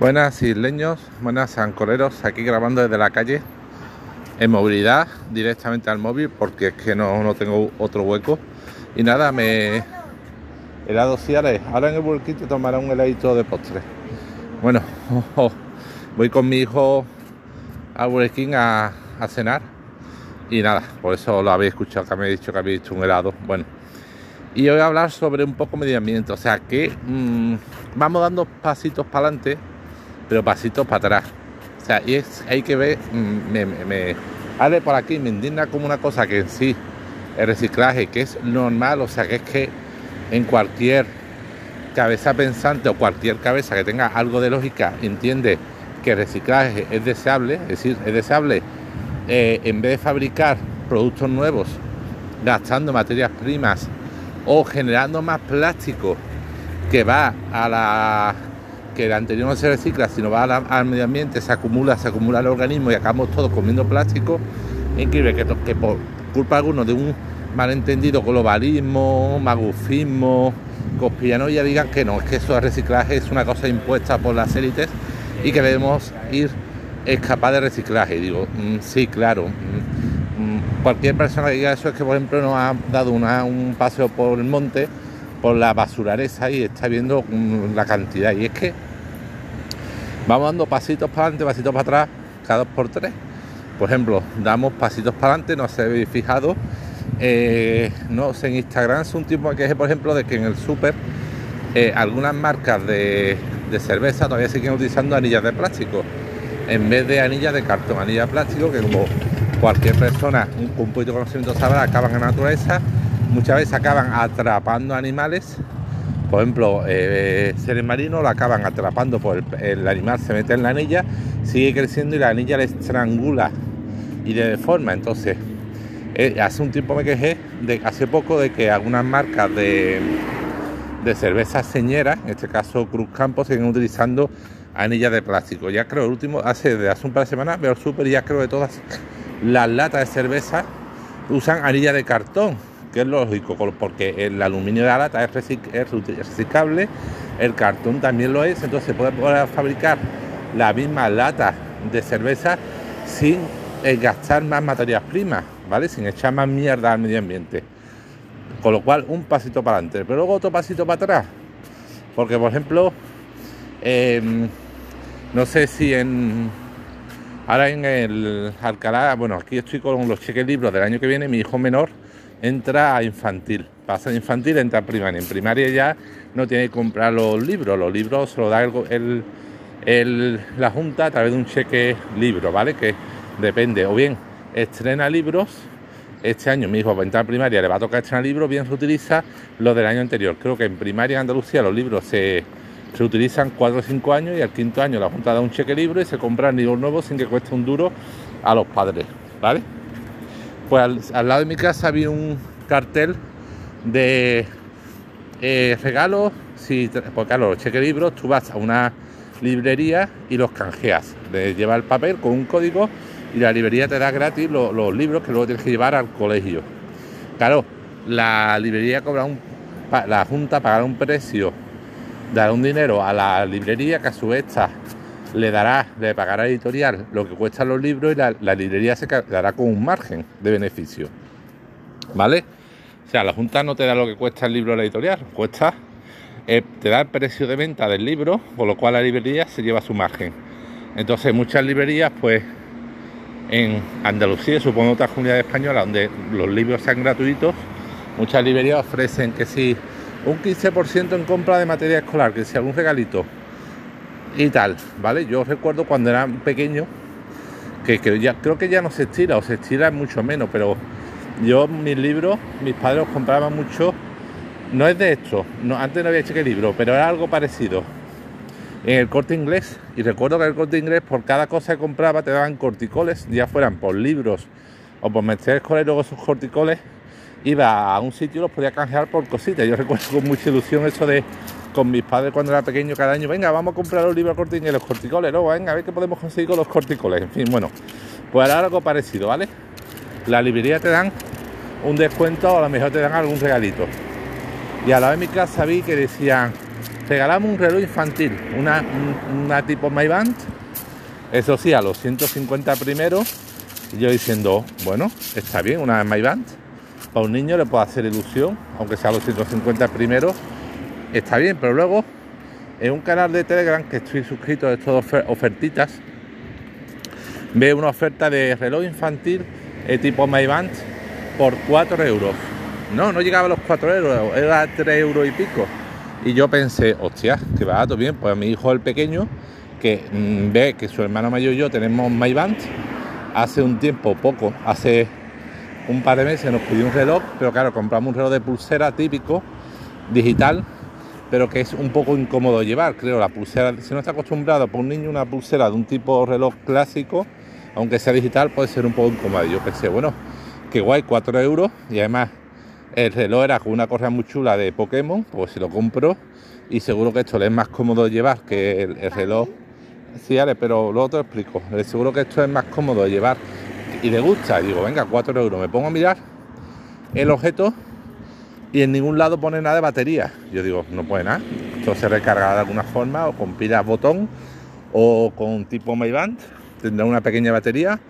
Buenas isleños, buenas ancoreros, aquí grabando desde la calle en movilidad directamente al móvil porque es que no, no tengo otro hueco. Y nada, me helado Ciares. Ahora en el Burger te tomará un heladito de postre. Bueno, voy con mi hijo a Burger a, cenar y nada, por eso lo habéis escuchado que me he dicho que habéis hecho un helado. Bueno, y hoy voy a hablar sobre un poco medio ambiente, o sea que mmm, vamos dando pasitos para adelante pero pasitos para atrás. O sea, y es, hay que ver, mm, me, me, por aquí, me indigna como una cosa que en sí, el reciclaje, que es normal, o sea, que es que en cualquier cabeza pensante o cualquier cabeza que tenga algo de lógica entiende que el reciclaje es deseable, es decir, es deseable eh, en vez de fabricar productos nuevos, gastando materias primas o generando más plástico que va a la que el anterior no se recicla, sino va al, medio ambiente, se acumula, se acumula el organismo y acabamos todos comiendo plástico. increíble que, por culpa alguno de un malentendido globalismo, magufismo, conspiranoia digan que no, es que eso de reciclaje es una cosa impuesta por las élites y que debemos ir escapar de reciclaje. Digo, mm, sí, claro. Mm, mm, cualquier persona que diga eso es que, por ejemplo, nos ha dado un paseo por el monte por la basurareza y está viendo la cantidad. Y es que vamos dando pasitos para adelante, pasitos para atrás, cada dos por tres. Por ejemplo, damos pasitos para adelante, no se habéis fijado. Eh, no sé, en Instagram es un tipo que es, por ejemplo, de que en el súper eh, algunas marcas de, cerveza todavía siguen utilizando anillas de plástico en vez de anillas de cartón, anillas de plástico que como cualquier persona un, un poquito de conocimiento sabrá acaban en la naturaleza muchas veces acaban atrapando animales. Por ejemplo, eh, seres marinos lo acaban atrapando por el, animal, se mete en la anilla, sigue creciendo y la anilla le estrangula y le deforma. Entonces, eh, hace un tiempo me quejé de hace poco de que algunas marcas de, de cerveza señera, en este caso Cruz Campo, siguen utilizando anillas de plástico. Ya creo, el último, hace, hace un par de semanas, veo súper ya creo que todas las latas de cerveza usan anillas de cartón que es lógico, porque el aluminio de la lata es, reciclable, el cartón también lo es, entonces se puede poder fabricar la misma lata de cerveza sin eh, gastar más materias primas, ¿vale? Sin echar más mierda al medio ambiente. Con lo cual, un pasito para adelante, pero luego otro pasito para atrás. Porque, por ejemplo, em, no sé si en. Ahora en el Alcalá, bueno, aquí estoy con los cheques libros del año que viene, mi hijo menor entra a infantil, pasa a infantil, entra a primaria. En primaria ya no tiene que comprar los libros, los libros se los da el, la Junta a través de un cheque libro, ¿vale? Que depende, o bien estrena libros, este año mi hijo va a entrar a primaria, le va a tocar estrenar libros, bien se utiliza los del año anterior. Creo que en primaria en Andalucía los libros se, se utilizan 4 o 5 años y al quinto año la Junta da un cheque libro y se compran libros nuevos sin que cueste un duro a los padres, ¿vale? Pues al, lado de mi casa había un cartel de eh, regalos, si, porque claro, los cheque libros, tú vas a una librería y los canjeas, le lleva el papel con un código y la librería te da gratis los, libros que luego tienes que llevar al colegio. Claro, la librería cobra un, la Junta pagará un precio, dará un dinero a la librería que a su vez está le dará, le pagará editorial lo que cuestan los libros y la, librería se quedará con un margen de beneficio. ¿Vale? O sea, la Junta no te da lo que cuesta el libro de la editorial, cuesta, eh, te da el precio de venta del libro, con lo cual la librería se lleva su margen. Entonces, muchas librerías, pues, en Andalucía, supongo otras comunidades españolas, donde los libros sean gratuitos, muchas librerías ofrecen que si un 15% en compra de materia escolar, que si algún regalito, y tal, ¿vale? Yo recuerdo cuando era pequeño, que, ya, creo que ya no se estira, o se estira mucho menos, pero yo mis libros, mis padres compraban mucho, no es de esto, no, antes no había hecho que libro, pero era algo parecido. En el corte inglés, y recuerdo que el corte inglés por cada cosa que compraba te daban corticoles, ya fueran por libros o por meter escolar luego esos corticoles iba a un sitio y los podía canjear por cositas. Yo recuerdo con mucha ilusión eso de con mis padres cuando era pequeño cada año, venga, vamos a comprar libros corticoles y los corticoles, luego venga, a ver qué podemos conseguir con los corticoles. En fin, bueno, pues ahora algo parecido, ¿vale? La librería te dan un descuento o a lo mejor te dan algún regalito. Y a la vez en mi casa vi que decían regalamos un reloj infantil, una, una tipo Band eso sí, a los 150 primeros, yo diciendo, bueno, está bien, una Band para un niño le puede hacer ilusión, aunque sea a los 150 primeros, está bien, pero luego en un canal de Telegram que estoy suscrito de todas ofertitas, ve una oferta de reloj infantil eh, tipo Band por 4 euros. No, no llegaba a los 4 euros, era 3 euros y pico. Y yo pensé, hostia, qué barato, bien, pues mi hijo el pequeño, que mm, ve que su hermano mayor y yo tenemos MyBand, hace un tiempo, poco, hace un par de meses nos pidió un reloj, pero claro, compramos un reloj de pulsera típico, digital, pero que es un poco incómodo llevar, creo, la pulsera, si no está acostumbrado por un niño una pulsera de un tipo reloj clásico, aunque sea digital, puede ser un poco incómodo. Yo pensé, bueno, qué guay, 4 euros, y además el reloj era con una correa muy chula de Pokémon, pues si lo compro y seguro que esto le es más cómodo llevar que el, reloj. Sí, Ale, pero luego te lo explico. Seguro que esto es más cómodo de llevar y le gusta. digo, venga, 4 euros. Me pongo a mirar el objeto y en ningún lado pone nada de batería. Yo digo, no puede nada. Esto se recarga de alguna forma o con pilas botón o con tipo Mayband. Tendrá una pequeña batería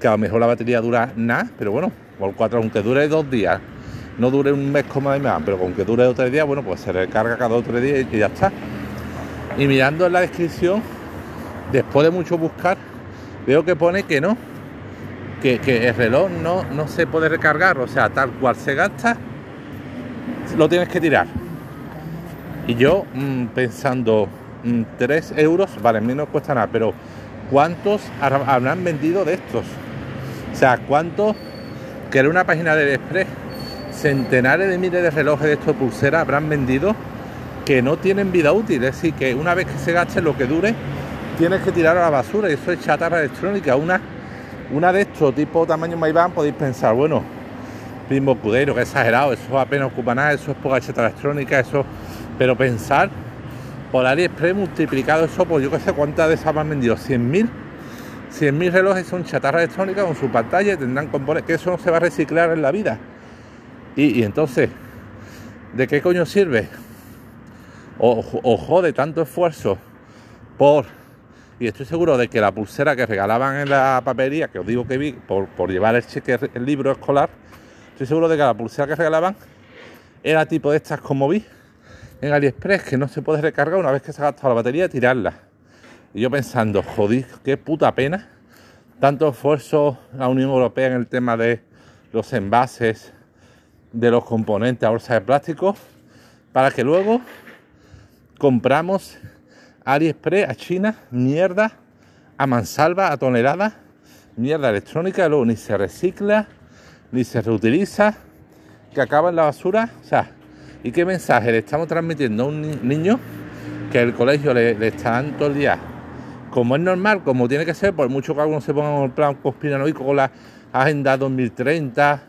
que a lo mejor la batería dura nada, pero bueno, por cuatro, aunque dure dos días no dure un mes como demás, pero con que dure dos días, bueno, pues se recarga cada dos o tres días y ya está. Y mirando en la descripción, después de mucho buscar, veo que pone que no, que, el reloj no, no se puede recargar, o sea, tal cual se gasta, lo tienes que tirar. Y yo mm, pensando, 3 mm, euros, vale, a mí no cuesta nada, pero ¿cuántos habrán vendido de estos? O sea, ¿cuántos? Que era una página de Express centenares de miles de relojes de estos pulseras habrán vendido que no tienen vida útil, es decir, que una vez que se gaste lo que dure, tienes que tirar a la basura y eso es chatarra electrónica. Una, una de estos tipo tamaño Maybach podéis pensar, bueno, mismo Cudero, que exagerado, eso apenas ocupa nada, eso es poca chatarra electrónica, eso, pero pensar por AliExpress multiplicado eso por yo que sé cuántas de esas han vendido, 100.000 100.000 relojes son chatarra electrónica con su pantalla y tendrán componentes que eso no se va a reciclar en la vida. Y, entonces, ¿de qué coño sirve? O, jode tanto esfuerzo por... Y estoy seguro de que la pulsera que regalaban en la papelería, que os digo que vi, por, llevar el cheque, el libro escolar, estoy seguro de que la pulsera que regalaban era tipo de estas como vi en AliExpress, que no se puede recargar una vez que se ha gastado la batería, tirarla. Y yo pensando, jodid, qué puta pena. Tanto esfuerzo la Unión Europea en el tema de los envases, de los componentes a bolsa de plástico para que luego compramos AliExpress a China, mierda, a mansalva, a toneladas, mierda electrónica, luego ni se recicla, ni se reutiliza, que acaba en la basura. O sea, ¿y qué mensaje le estamos transmitiendo a un niño que el colegio le, está dando todo el día? Como es normal, como tiene que ser, por mucho que algunos se pongan en el plan conspiranoico con la Agenda 2030,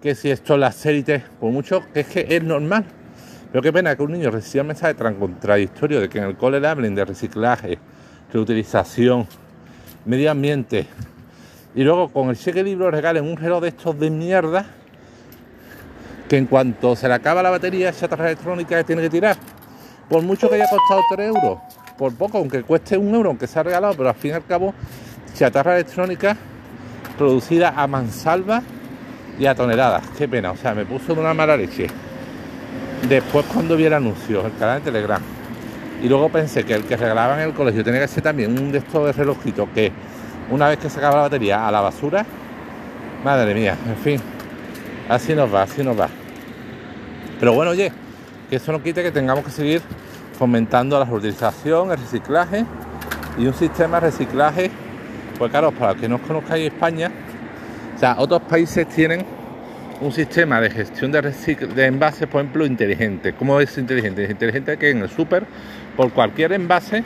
que si esto es las élites, por mucho que es que es normal. Pero qué pena que un niño reciba un mensaje tan contradictorio de que en el cole le hablen de reciclaje, reutilización, medio ambiente, y luego con el cheque libro regalen un reloj de estos de mierda que en cuanto se le acaba la batería, esa tarjeta electrónica tiene que tirar. Por mucho que haya costado 3 euros, por poco, aunque cueste un euro, aunque sea regalado, pero al fin y al cabo, chatarra electrónica producida a mansalva y a toneladas. Qué pena, o sea, me puso de una mala leche. Después cuando vi el anuncio, el canal de Telegram, y luego pensé que el que regalaban en el colegio tenía que ser también un de estos de relojitos que una vez que se acaba la batería a la basura, madre mía, en fin, así nos va, así nos va. Pero bueno, oye, que eso no quite que tengamos que seguir fomentando la reutilización, el reciclaje y un sistema de reciclaje, pues claro, para que no os conozcáis España, o sea, otros países tienen un sistema de gestión de, de envases, por ejemplo, inteligente. ¿Cómo es inteligente? Es inteligente que en el súper, por cualquier envase,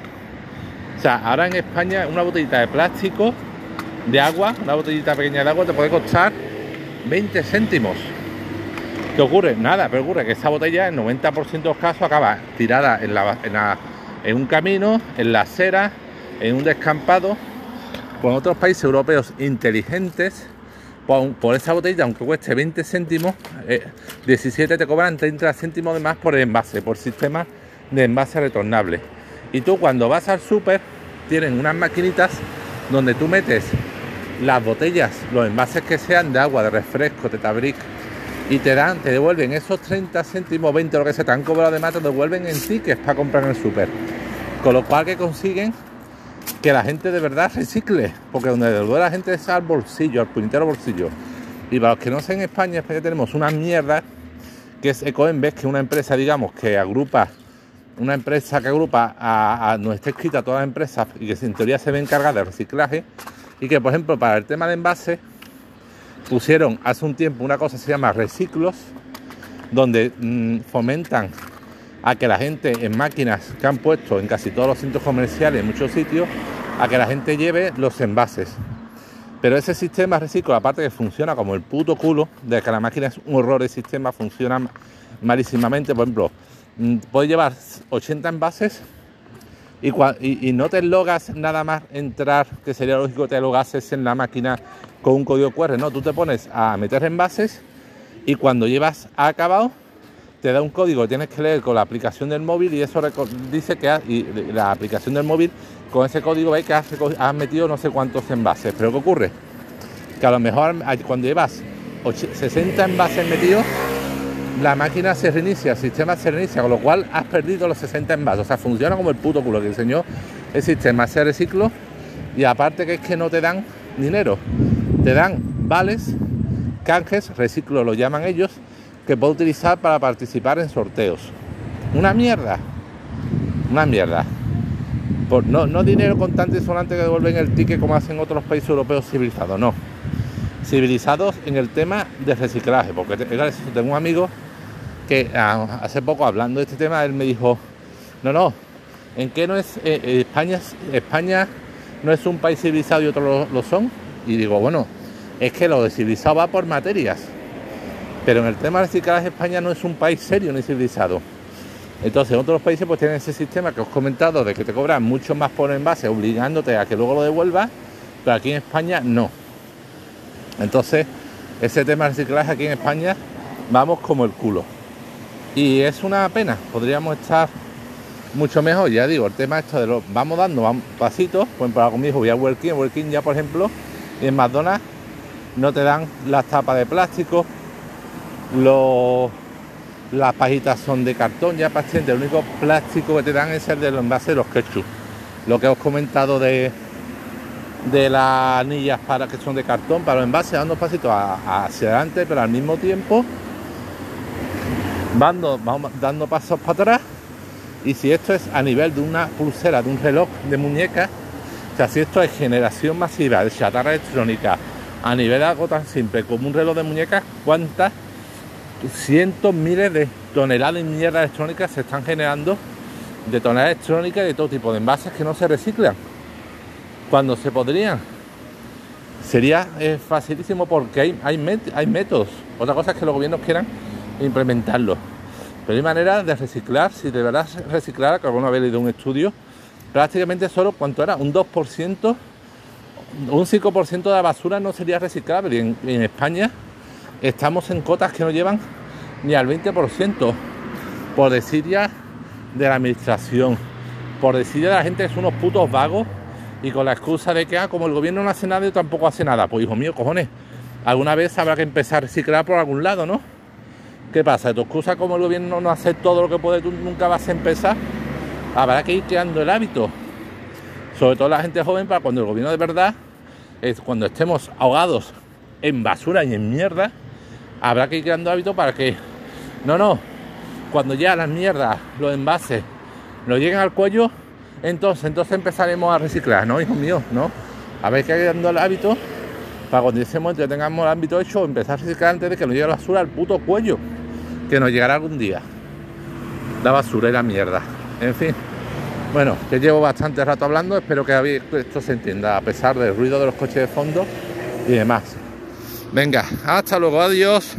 o sea, ahora en España una botellita de plástico de agua, una botellita pequeña de agua te puede costar 20 céntimos. ¿Qué ocurre? Nada, pero ocurre que esa botella en 90% de los casos acaba tirada en, un camino, en la acera, en un descampado. Con otros países europeos inteligentes, por, esa botella, aunque cueste 20 céntimos, 17 eh, te cobran 30 céntimos de más por el envase, por sistema de envase retornable. Y tú cuando vas al súper, tienen unas maquinitas donde tú metes las botellas, los envases que sean de agua, de refresco, de tabric, y te dan, te devuelven esos 30 céntimos, 20, lo que se te han cobrado de más, te devuelven en tickets para comprar en el súper. Con lo cual que consiguen que la gente de verdad recicle, porque donde devuelve la gente es al bolsillo, al puñetero bolsillo. Y para los que no sé en España, España tenemos una mierda que es Ecoembes, que es una empresa, digamos, que agrupa, una empresa que agrupa a, a no está escrita todas las empresas y que en teoría se ve encargada de reciclaje, y que por ejemplo para el tema de envases pusieron hace un tiempo una cosa que se llama reciclos, donde mm, fomentan a que la gente en máquinas que han puesto en casi todos los centros comerciales, en muchos sitios, a que la gente lleve los envases. Pero ese sistema reciclo, aparte que funciona como el puto culo, de que la máquina es un horror, el sistema funciona malísimamente, por ejemplo, puedes llevar 80 envases y, no te logas nada más entrar, que sería lógico que te logases en la máquina con un código QR, no, tú te pones a meter envases y cuando llevas acabado te da un código que tienes que leer con la aplicación del móvil y eso dice que la aplicación del móvil con ese código ve que has, metido no sé cuántos envases. Pero ¿qué ocurre? Que a lo mejor cuando llevas 60 envases metidos la máquina se reinicia, el sistema se reinicia, con lo cual has perdido los 60 envases. O sea, funciona como el puto culo que diseñó el sistema, se reciclo y aparte que es que no te dan dinero, te dan vales, canjes, reciclo lo llaman ellos, que puedes utilizar para participar en sorteos. Una mierda, una mierda. Por, no, no dinero contante y sonante que devuelven el ticket como hacen otros países europeos civilizados, no. Civilizados en el tema de reciclaje, porque tengo un amigo que hace poco hablando de este tema, él me dijo, no, no, ¿en qué no es eh, eh, España? España no es un país civilizado y otros lo, son. Y digo, bueno, es que lo de civilizado va por materias. Pero en el tema de reciclaje España no es un país serio ni civilizado. Entonces, en otros países pues tienen ese sistema que os he comentado de que te cobran mucho más por envase, obligándote a que luego lo devuelvas, pero aquí en España no. Entonces, ese tema de reciclaje aquí en España vamos como el culo. Y es una pena, podríamos estar mucho mejor, ya digo, el tema esto de los vamos dando vamos, pasitos, pues para conmigo voy a Working, Working ya por ejemplo, y en McDonald's no te dan las tapas de plástico, los, las pajitas son de cartón, ya paciente, el único plástico que te dan es el de los envases de los ketchup. Lo que os he comentado de, de las anillas para que son de cartón, para los envases, dando pasitos hacia adelante, pero al mismo tiempo vamos dando pasos para atrás y si esto es a nivel de una pulsera, de un reloj de muñeca, o sea, si esto es generación masiva de chatarra electrónica a nivel de algo tan simple como un reloj de muñeca, ¿cuántas cientos, miles de toneladas de mierda electrónica se están generando de toneladas electrónicas y de todo tipo de envases que no se reciclan? Cuando se podrían. Sería eh, facilísimo porque hay, métodos. Otra cosa es que los gobiernos quieran implementarlo. Pero hay manera de reciclar, si de verdad reciclar, que alguna vez leído un estudio, prácticamente solo, ¿cuánto era? Un 2%, un 5% de la basura no sería reciclable. Y en, España estamos en cotas que no llevan ni al 20%, por decir ya de la administración, por decir ya de la gente que son unos putos vagos y con la excusa de que, ah, como el gobierno no hace nada, yo tampoco hace nada. Pues hijo mío, cojones, alguna vez habrá que empezar a reciclar por algún lado, ¿no? ¿Qué pasa? ¿Tu excusa como el gobierno no hace todo lo que puede, tú nunca vas a empezar? Habrá que ir creando el hábito. Sobre todo la gente joven, para cuando el gobierno de verdad, es cuando estemos ahogados en basura y en mierda, habrá que ir creando hábito para que, no, no, cuando ya las mierdas, los envases, nos lleguen al cuello, entonces, entonces empezaremos a reciclar, ¿no, hijo mío? ¿No? Habrá que ir creando el hábito para cuando ese momento tengamos el ámbito hecho, empezar a reciclar antes de que nos llegue la basura al puto cuello que nos llegará algún día. La basura y la mierda. En fin. Bueno, que llevo bastante rato hablando, espero que esto se entienda, a pesar del ruido de los coches de fondo y demás. Venga, hasta luego, adiós.